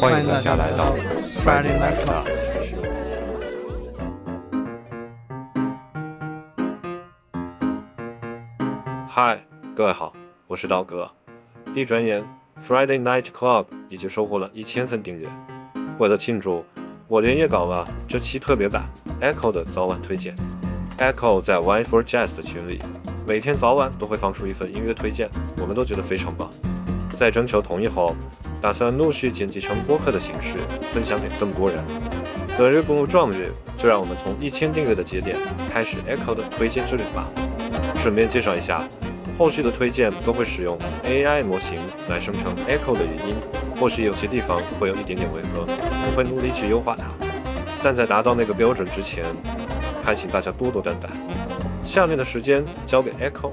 欢迎大家来到 Friday Night Club。嗨，各位好，我是刀哥。一转眼，Friday Night Club 已经收获了一千份订阅。为了庆祝，我连夜搞了这期特别版 Echo 的早晚推荐。Echo 在 Wine for Jazz 的群里，每天早晚都会放出一份音乐推荐，我们都觉得非常棒。在征求同意后，打算陆续剪辑成播客的形式，分享给更多人。择日不如撞日，就让我们从一千订阅的节点开始 Echo 的推荐之旅吧。顺便介绍一下，后续的推荐都会使用 AI 模型来生成 Echo 的语音，或许有些地方会有一点点违和，我会努力去优化它。但在达到那个标准之前，还请大家多多担待。下面的时间交给 Echo。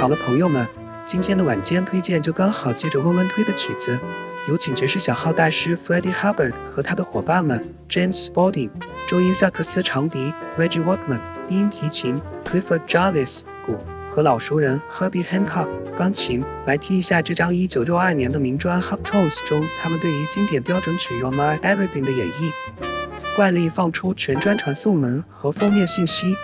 好了，朋友们，今天的晚间推荐就刚好接着温温推的曲子，有请爵士小号大师 Freddie Hubbard 和他的伙伴们 James Spalding、周音萨克斯长笛 Reggie Workman、低音提琴 Clifford Jarvis、鼓和老熟人 Herbie Hancock 钢琴来听一下这张1962年的名专《Hot Tones》中他们对于经典标准曲《Your My Everything》的演绎。惯例放出全专传送门和封面信息。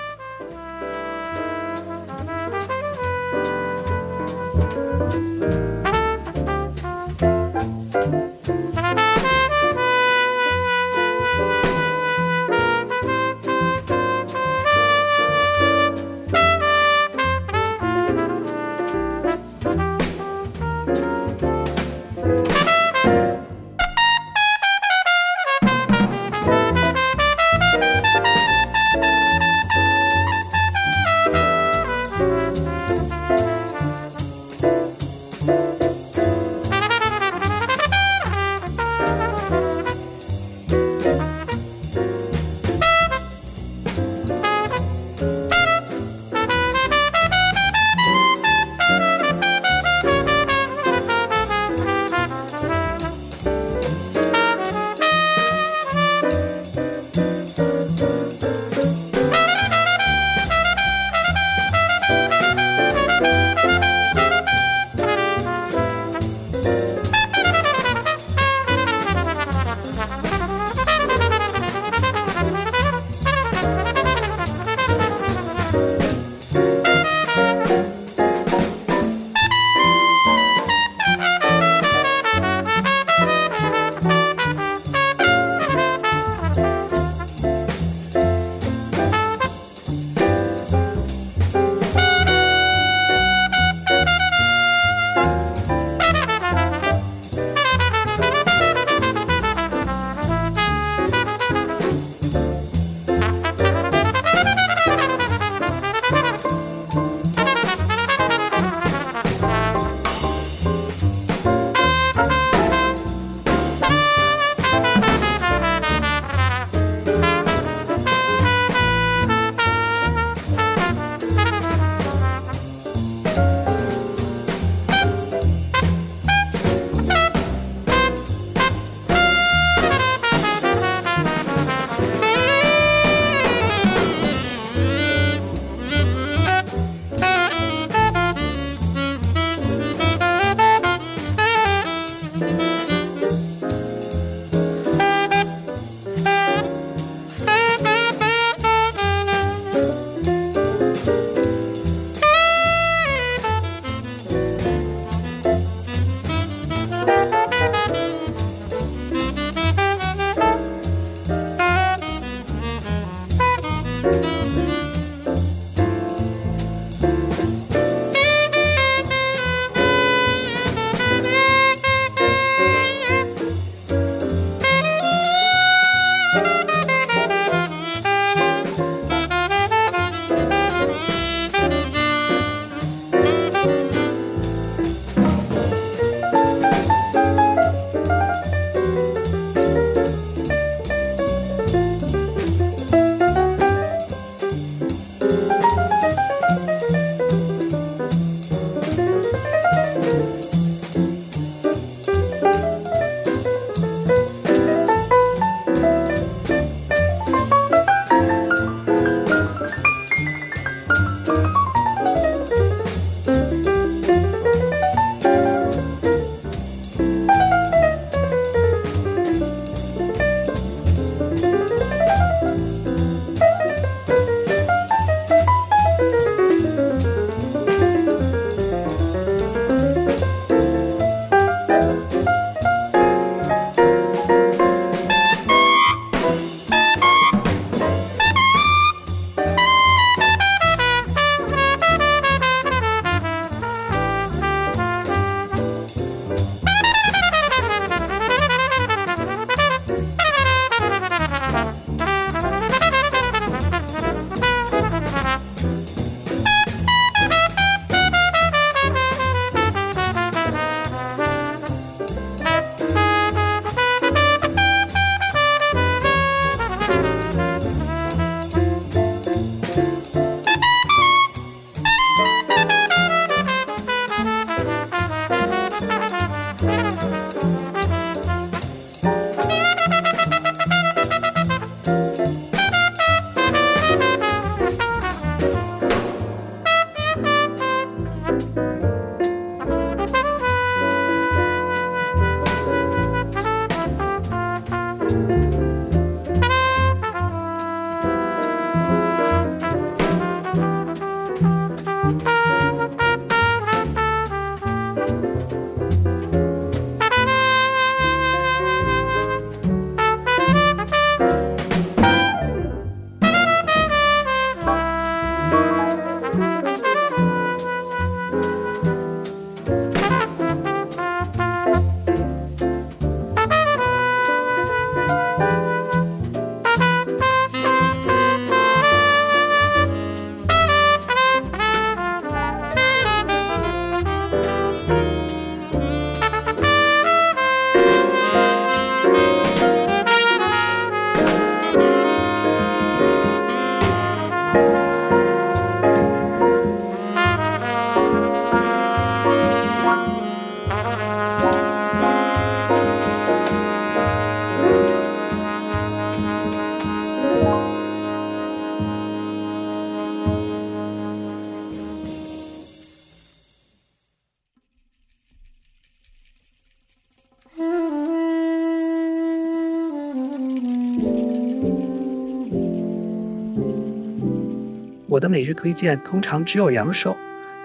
的每日推荐通常只有两首，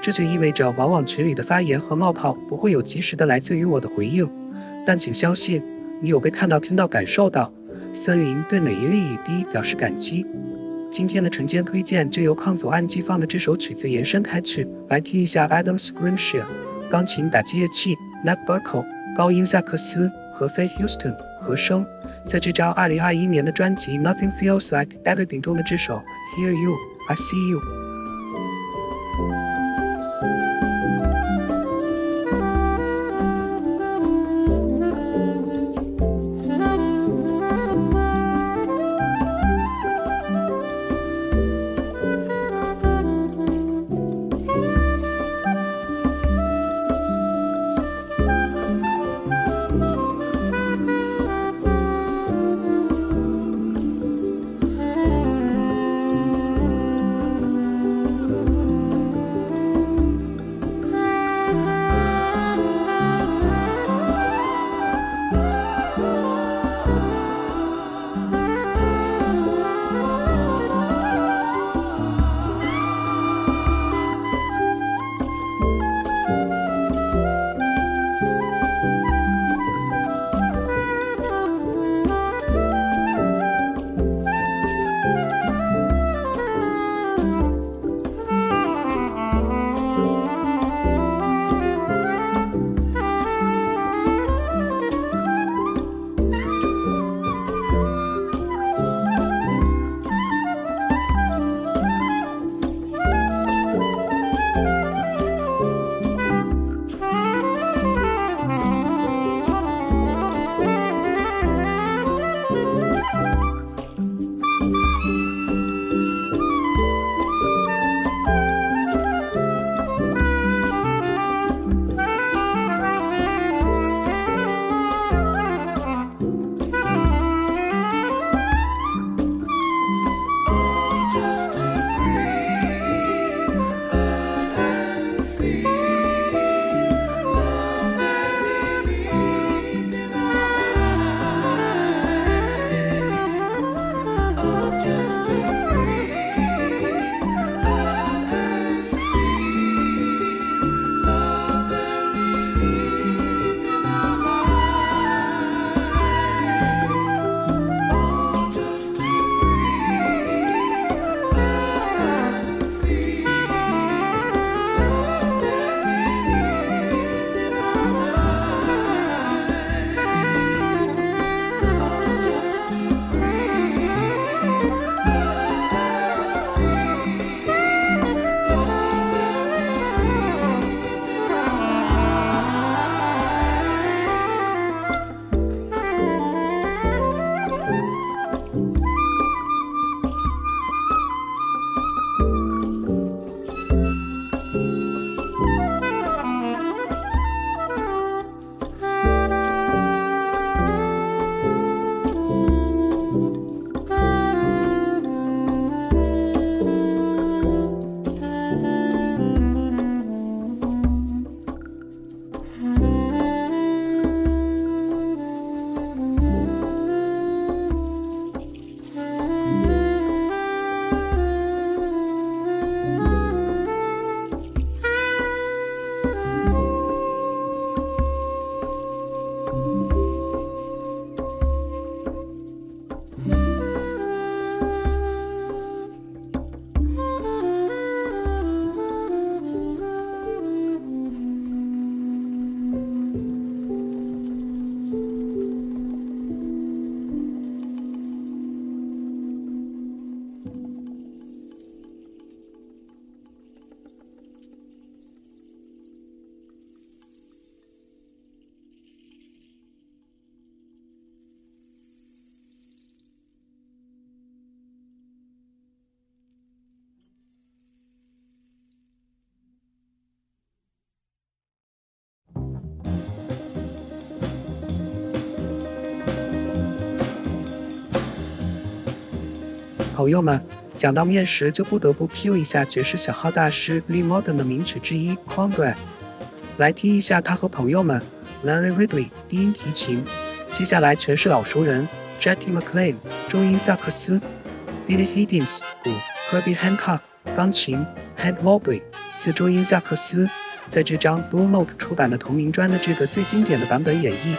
这就意味着往往群里的发言和冒泡不会有及时的来自于我的回应。但请相信，你有被看到、听到、感受到。森林对每一粒雨滴表示感激。今天的晨间推荐就由抗走按机放的这首曲子延伸开去，来听一下 Adam Scrimshire 钢琴打击乐器 n a t b u r k l e 高音萨克斯和菲 Houston 和声，在这张2021年的专辑 Nothing Feels Like Everything 中的这首 Hear You I See You。朋友们，讲到面食，就不得不 Q 一下爵士小号大师 Lee Morgan 的名曲之一《Cornbread》，来听一下他和朋友们 Larry Ridley 低音提琴，接下来全是老熟人 Jackie McLean 中音萨克斯，Billy Higgins 鼓，Herbie Hancock 钢琴 Head Mobley 次中音萨克斯，在这张 Blue Note 出版的同名专的这个最经典的版本演绎。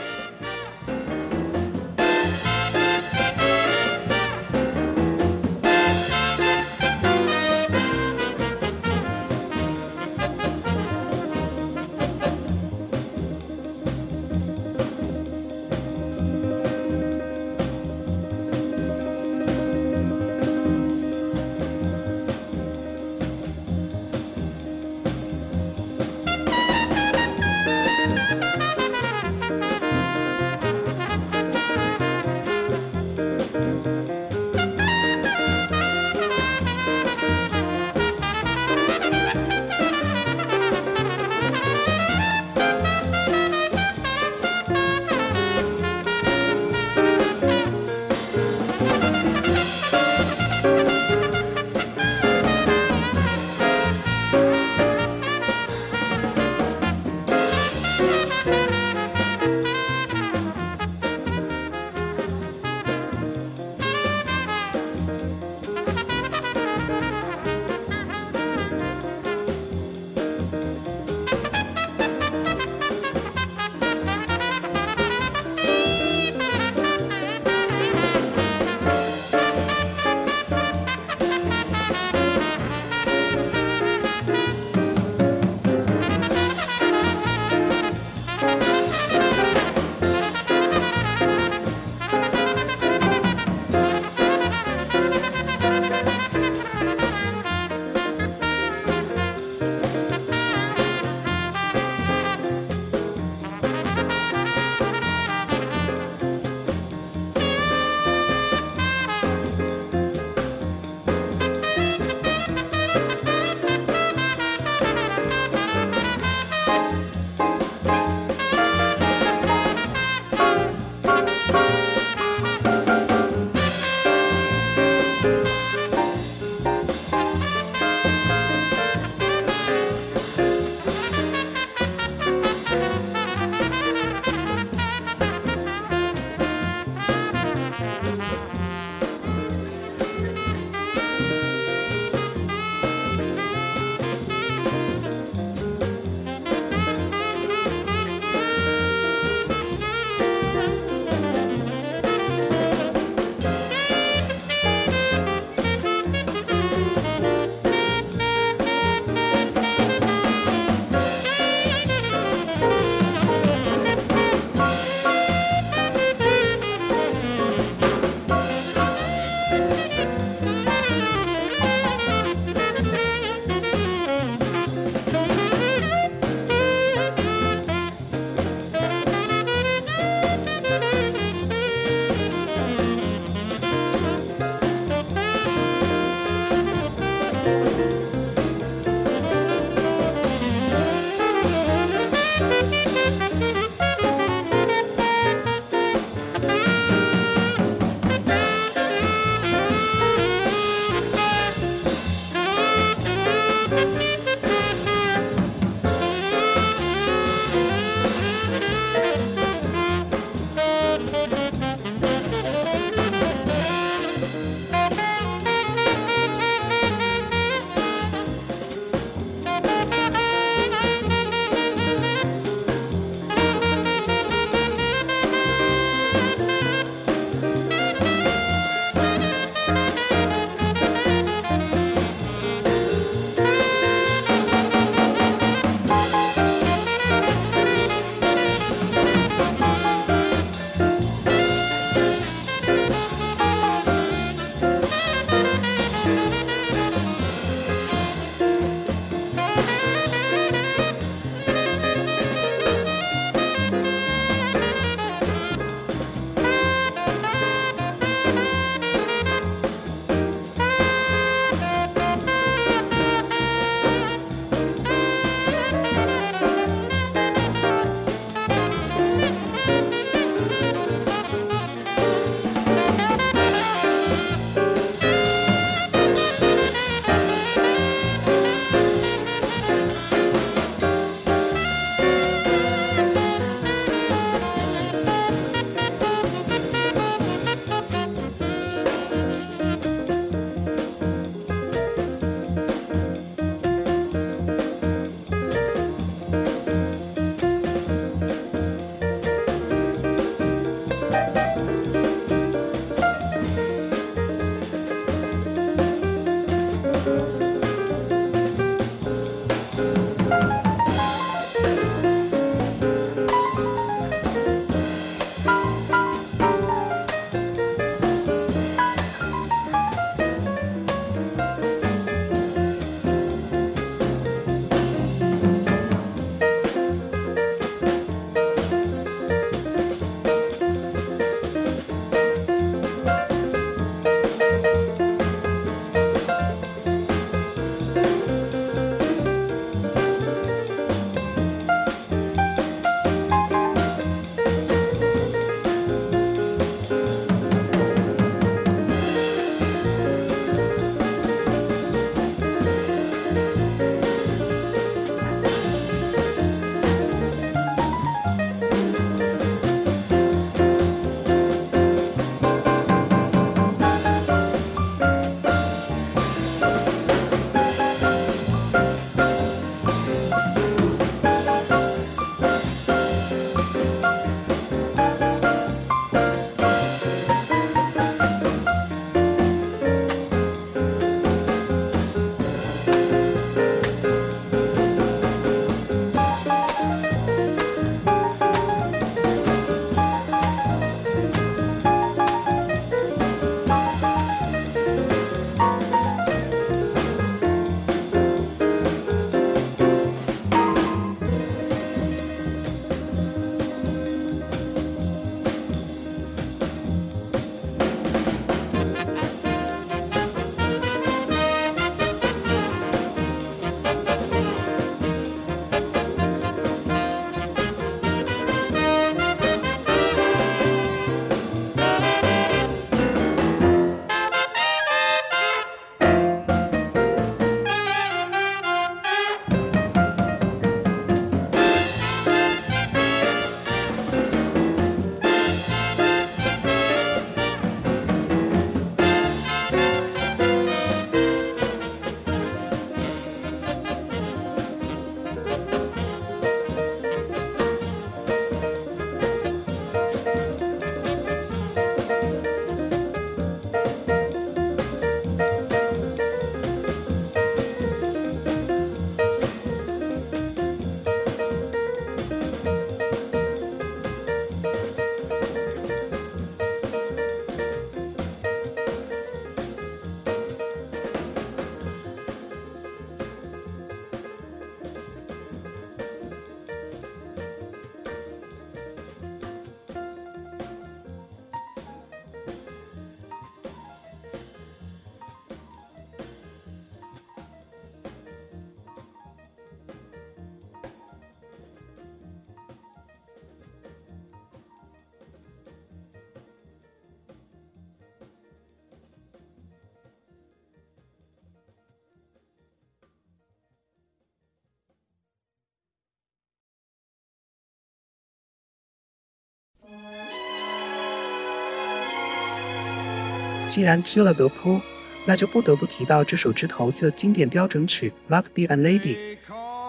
既然提了德扑，那就不得不提到这首枝头的经典标准曲《Luck Be a Lady》。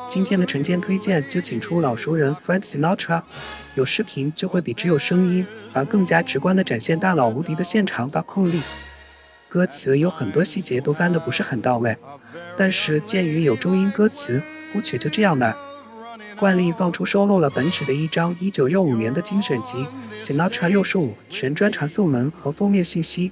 今天的晨间推荐就请出老熟人 Frank Sinatra，有视频就会比只有声音而更加直观地展现大佬无敌的现场把控力。歌词有很多细节都翻得不是很到位，但是鉴于有中英歌词，姑且就这样吧。惯例放出收录了本曲的一张1965年的精选集《Sinatra 六十五全专传送门》和封面信息。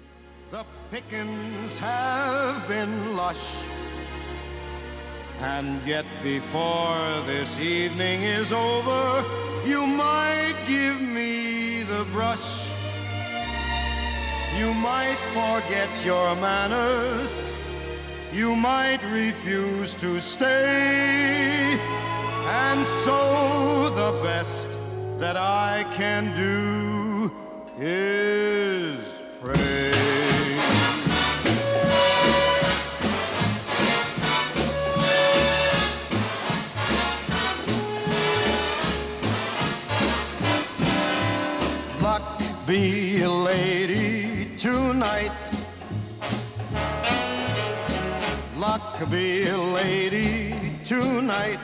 And yet before this evening is over, you might give me the brush. You might forget your manners. You might refuse to stay. And so the best that I can do is pray. Be a lady tonight. Luck be a lady tonight.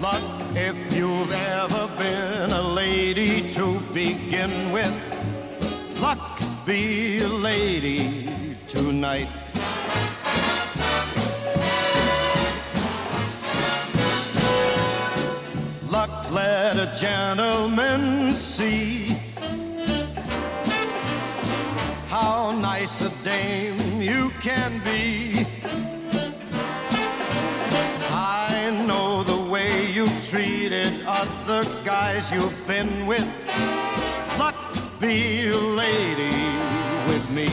Luck if you've ever been a lady to begin with. Luck be a lady tonight. Let a gentleman see how nice a dame you can be. I know the way you've treated other guys you've been with. Luck be a lady with me.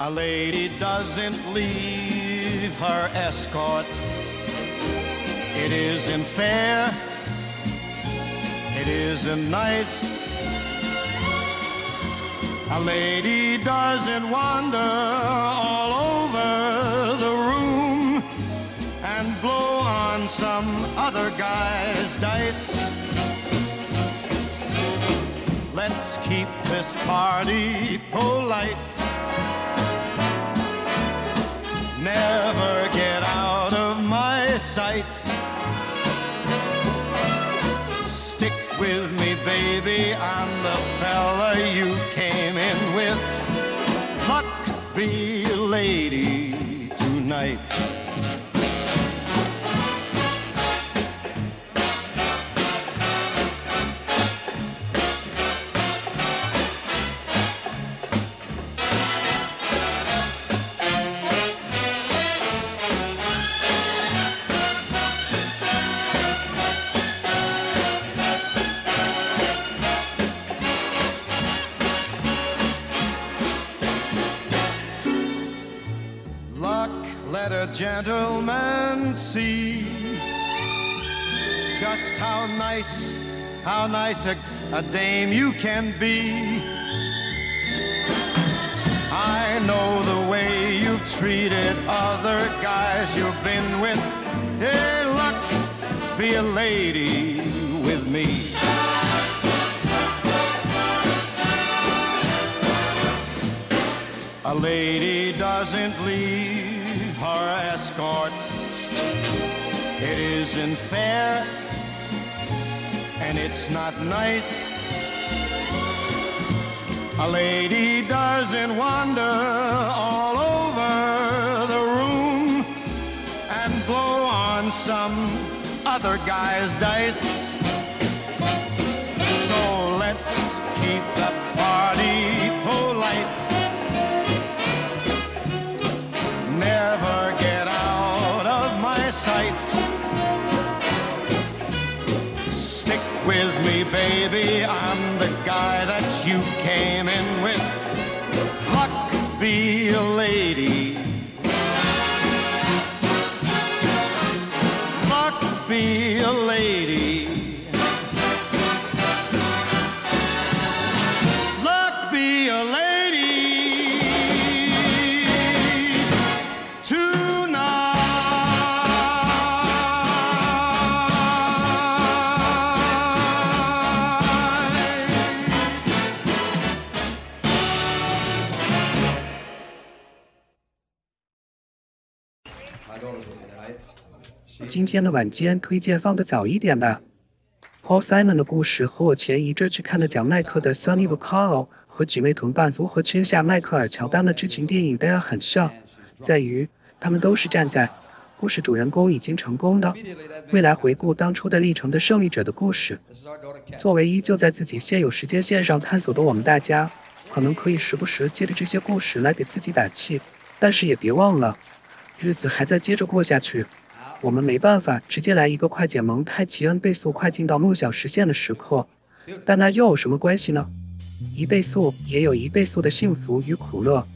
A lady doesn't leave her escort. It isn't fair, it isn't nice. A lady doesn't wander all over the room and blow on some other guy's dice. Let's keep this party polite never get out of my sight. Stick with me, baby, I'm the fella you came in with. Luck be a lady tonight. Gentlemen see just how nice, how nice a, a dame you can be. I know the way you've treated other guys you've been with. Hey, luck, be a lady with me. A lady doesn't leave escorts. It isn't fair and it's not nice. A lady doesn't wander all over the room and blow on some other guy's dice. Sight. Stick with me, baby, I'm the guy that you came in with. Luck be a lady. 今天的晚间推荐放的早一点吧。Paul Simon 的故事和我前一阵去看的讲迈克的 Sonny Vaccaro 和姐妹同伴如何签下迈克尔乔丹的剧情电影当然很像，在于他们都是站在故事主人公已经成功的未来回顾当初的历程的胜利者的故事。作为依旧在自己现有时间线上探索的我们大家，可能可以时不时借着这些故事来给自己打气，但是也别忘了，日子还在接着过下去。我们没办法直接来一个快剪蒙太奇恩倍速快进到梦想实现的时刻，但那又有什么关系呢？一倍速也有一倍速的幸福与苦乐。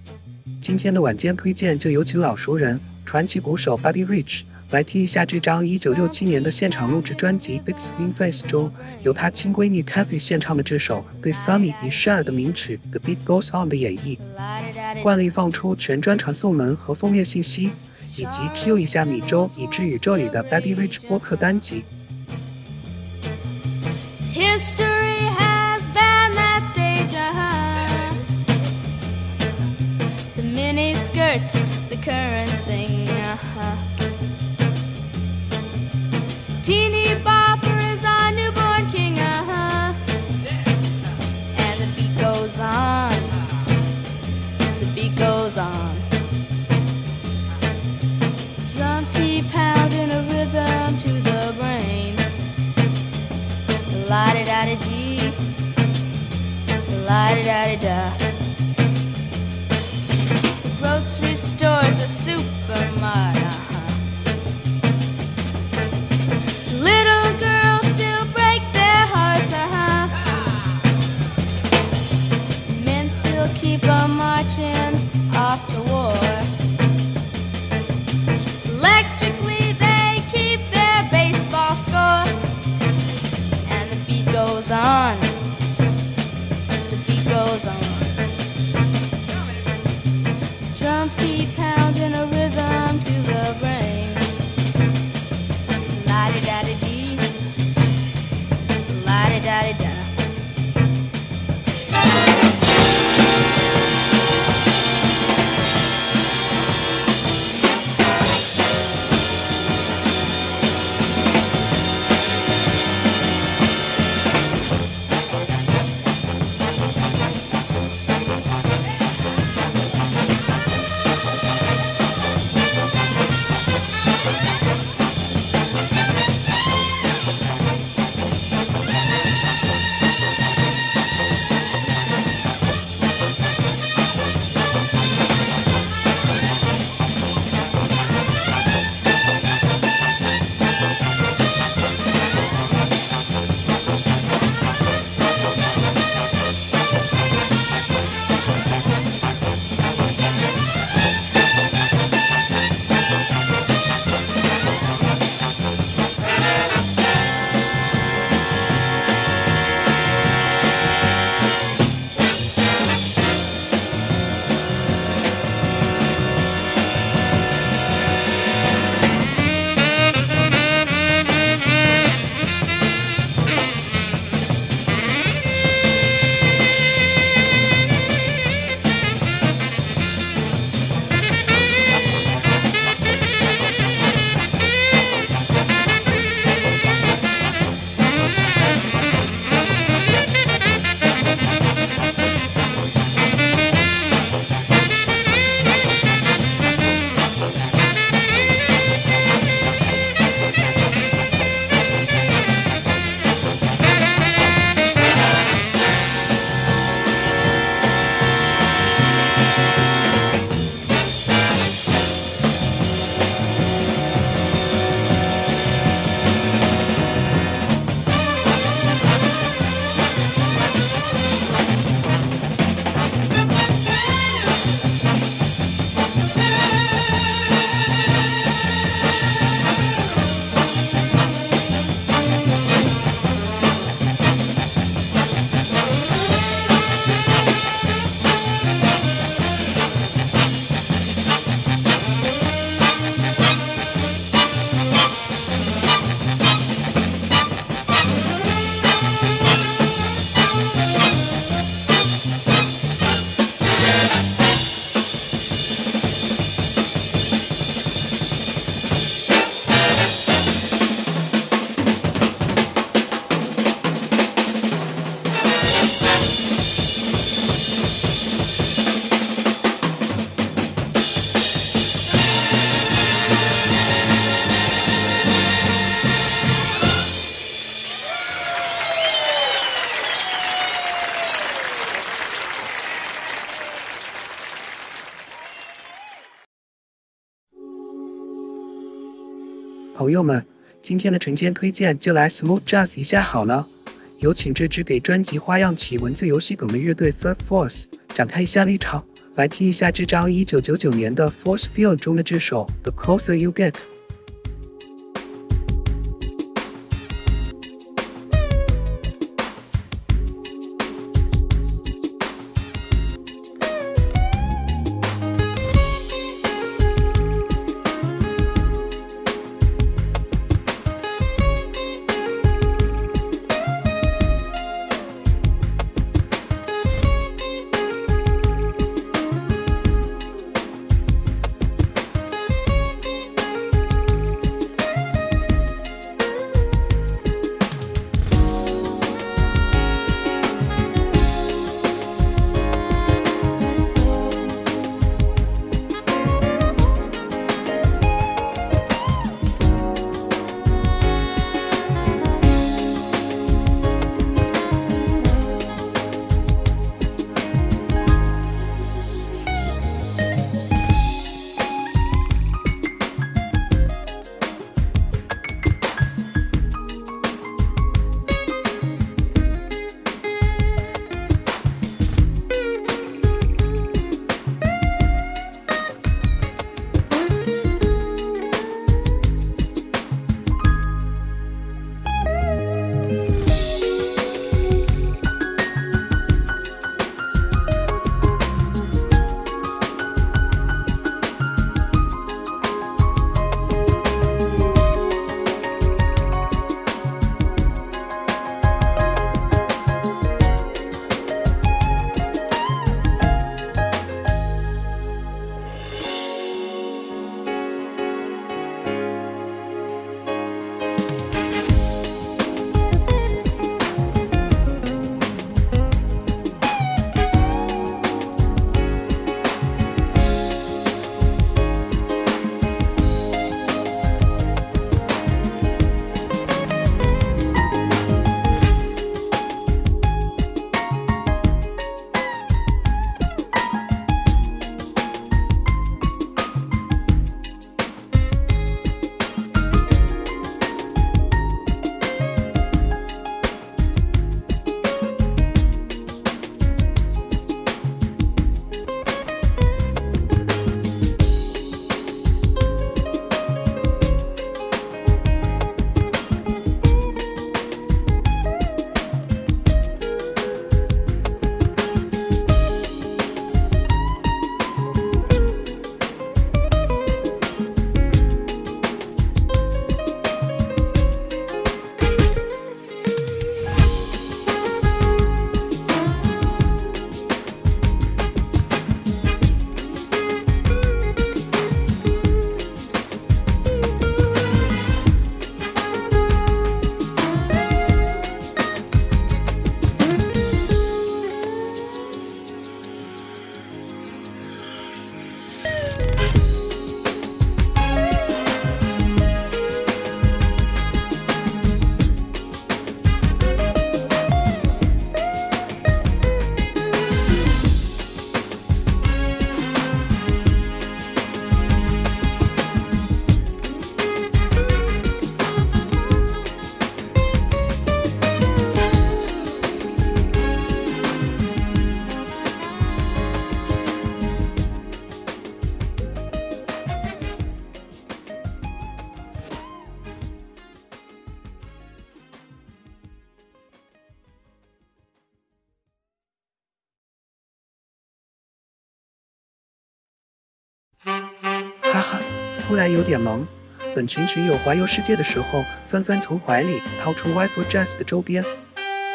今天的晚间推荐就有请老熟人传奇鼓手 Buddy Rich 来听一下这张1967年的现场录制专辑《Big Swing Face》中由他亲闺蜜 Kathy 献唱的这首对 Sunny 与 Cher 的名曲《The Beat Goes On》的演绎。惯例放出全专传送门和封面信息。以及 Q 一下米周已知宇宙里的 Buddy Rich 播客单集。History has been that stage, uh-huh. The mini skirts, the current thing, uh-huh. Teeny bopper is our newborn king, uh-huh. And the beat goes on, the beat goes on. La da dee, la da da. The grocery store's a supermart. Uh-huh. Little girls 朋友们，今天的晨间推荐就来 smooth jazz 一下好了。有请这支给专辑花样起文字游戏梗的乐队 Third Force 展开一下立场，来听一下这张1999年的 Force Field 中的这首 The Closer You Get。有点萌。本群群友环游世界的时候，纷纷从怀里掏出 w i f e Jazz 的周边。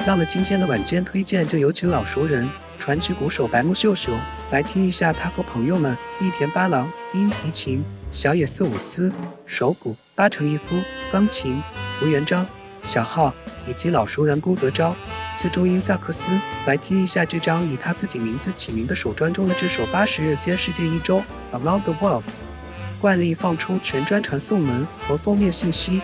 那么今天的晚间推荐就有请老熟人传奇鼓手白木秀秀来听一下他和朋友们一田八郎、音提琴、小野四五司、手鼓、八成一夫、钢琴、福原章、小号以及老熟人宫泽昭、次中音萨克斯来听一下这张以他自己名字起名的首专中的这首八十日间世界一周 Around the World。惯例放出全专传送门和封面信息。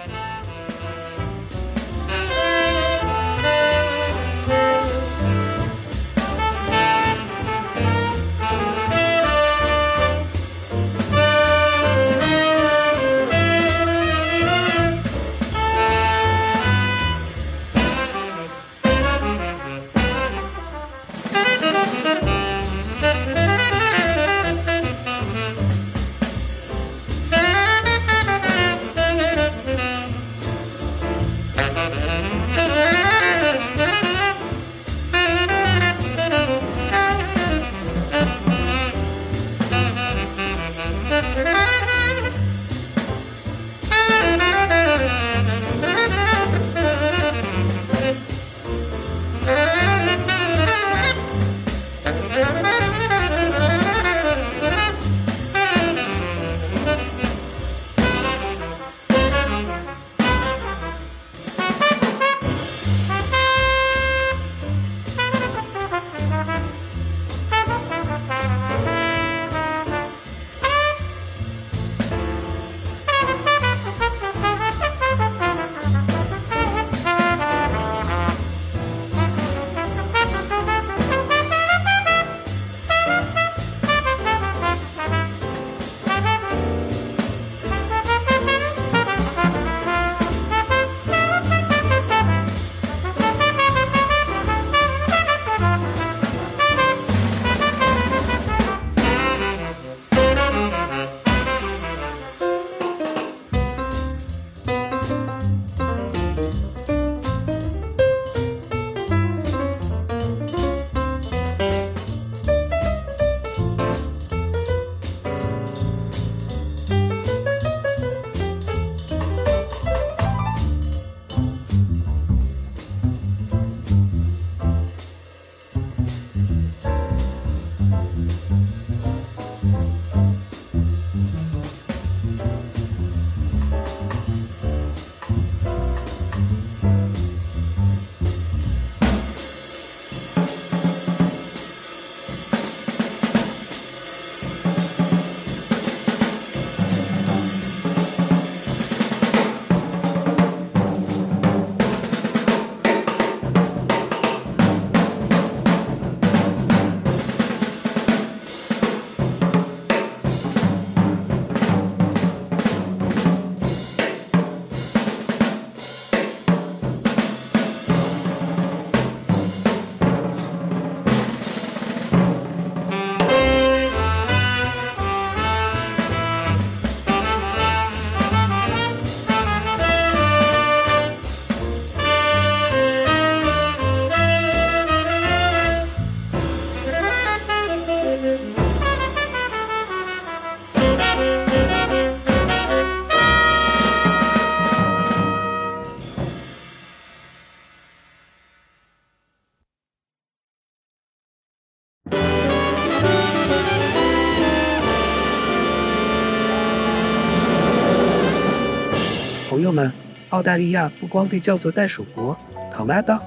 澳大利亚不光被叫做袋鼠国 t o m a t o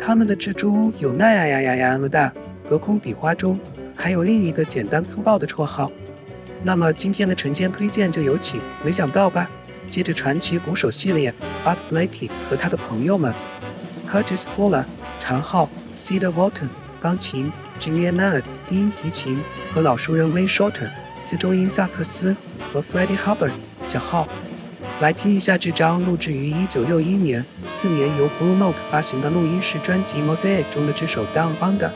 他们的蜘蛛有那样呀呀呀那么大，隔空比划中还有另一个简单粗暴的绰号。那么今天的晨间推荐就有请，没想到吧？接着传奇鼓手系列，Art Blakey 和他的朋友们，Curtis Fuller 长号 Cedar Walton 钢琴，Jimmy Nunn 低音提琴和老熟人 Wayne Shorter 四周音萨克斯和 Freddie Hubbard 小号。来听一下这张录制于一九六一年，四年由 Blue Note 发行的录音室专辑 Mosaic 中的这首 Down Under。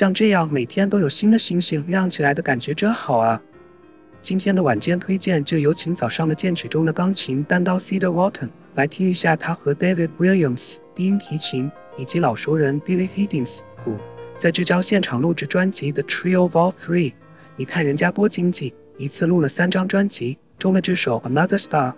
像这样每天都有新的星星亮起来的感觉真好啊！今天的晚间推荐就有请早上的剑齿中的钢琴单刀 Cedar Walton 来听一下他和 David Williams 低音提琴以及老熟人 Billy Higgins 鼓，在这张现场录制专辑 The Trio Vol. Three。你看人家多经济，一次录了三张专辑中的这首 Another Star。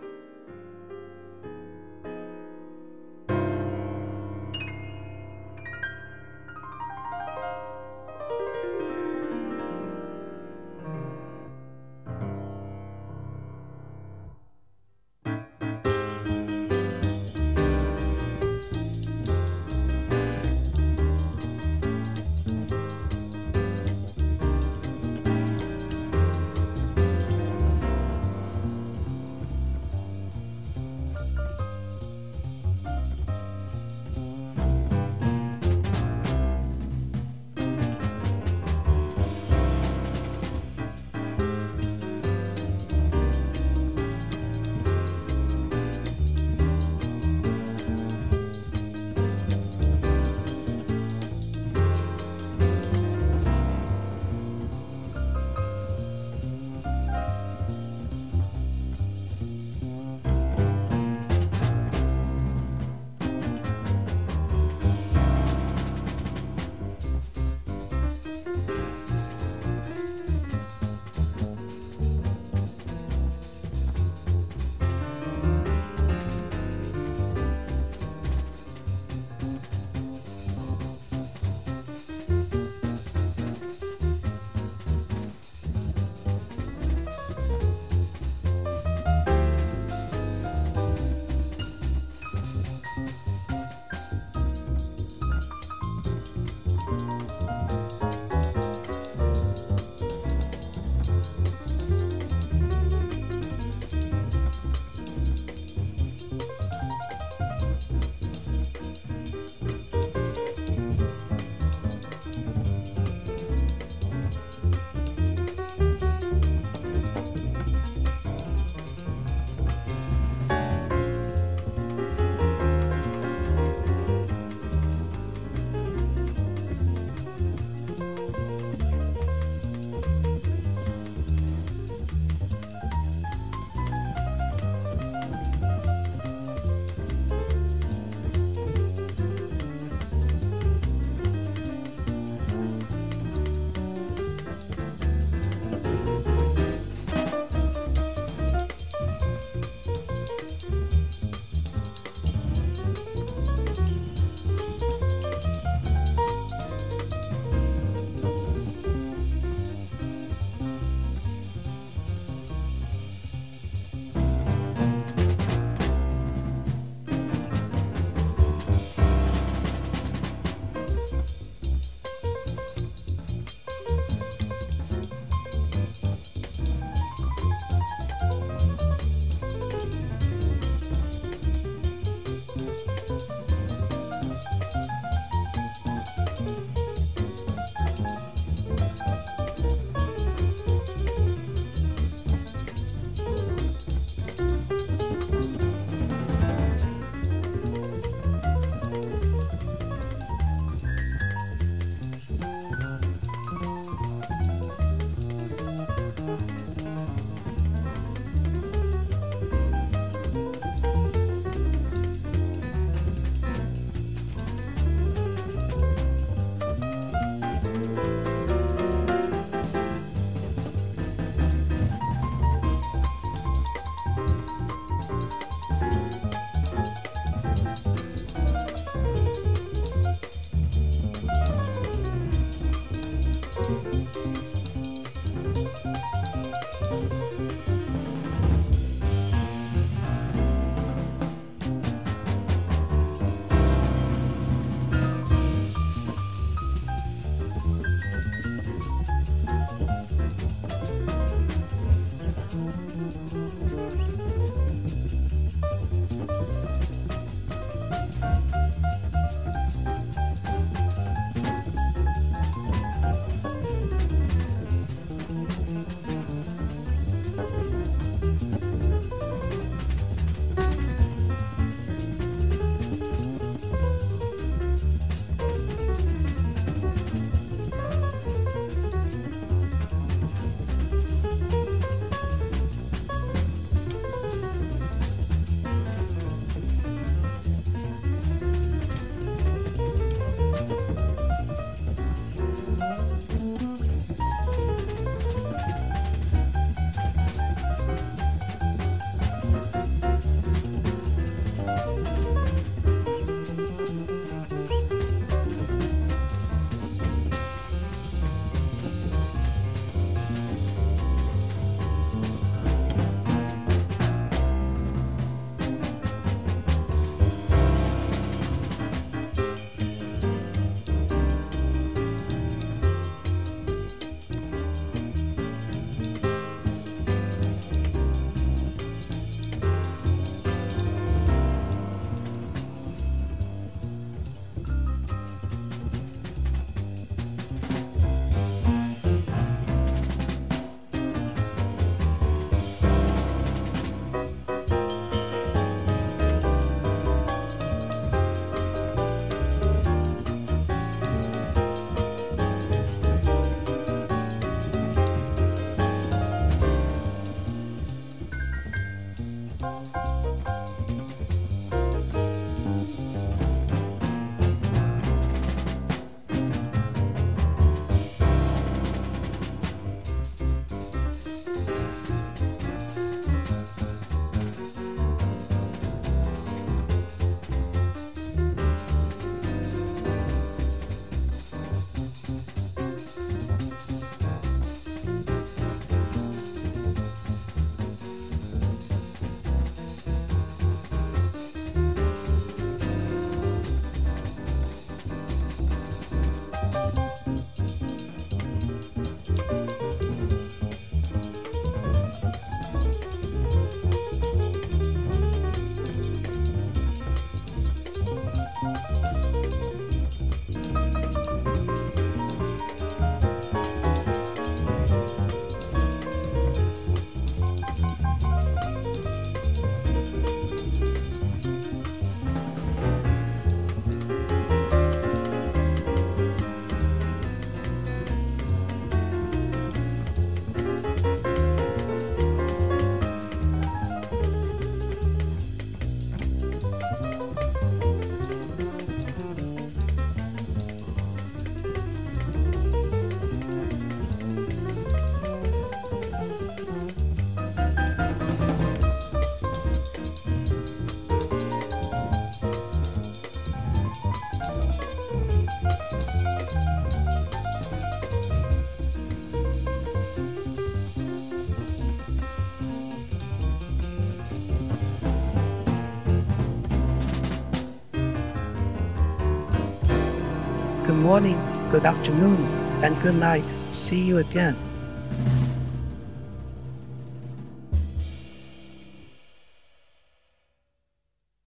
Morning, good afternoon, and good night. See you again.